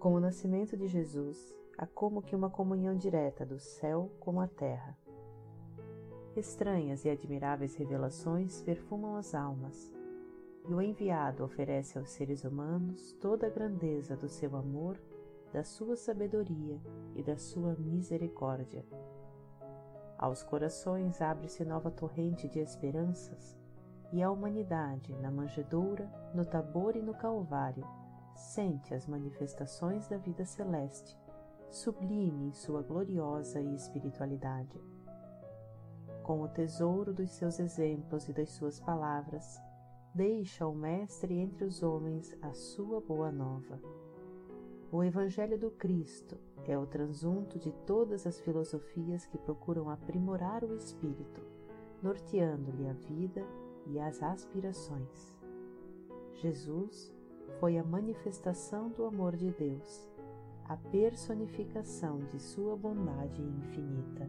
Com o nascimento de Jesus, há como que uma comunhão direta do céu com a terra. Estranhas e admiráveis revelações perfumam as almas, e o enviado oferece aos seres humanos toda a grandeza do seu amor, da sua sabedoria e da sua misericórdia. Aos corações abre-se nova torrente de esperanças, e a humanidade, na manjedoura, no tabor e no calvário, sente as manifestações da vida celeste, sublime em sua gloriosa espiritualidade. Com o tesouro dos seus exemplos e das suas palavras, deixa o Mestre entre os homens a sua boa nova. O Evangelho do Cristo é o transunto de todas as filosofias que procuram aprimorar o espírito, norteando-lhe a vida e as aspirações. Jesus foi a manifestação do amor de Deus, a personificação de sua bondade infinita.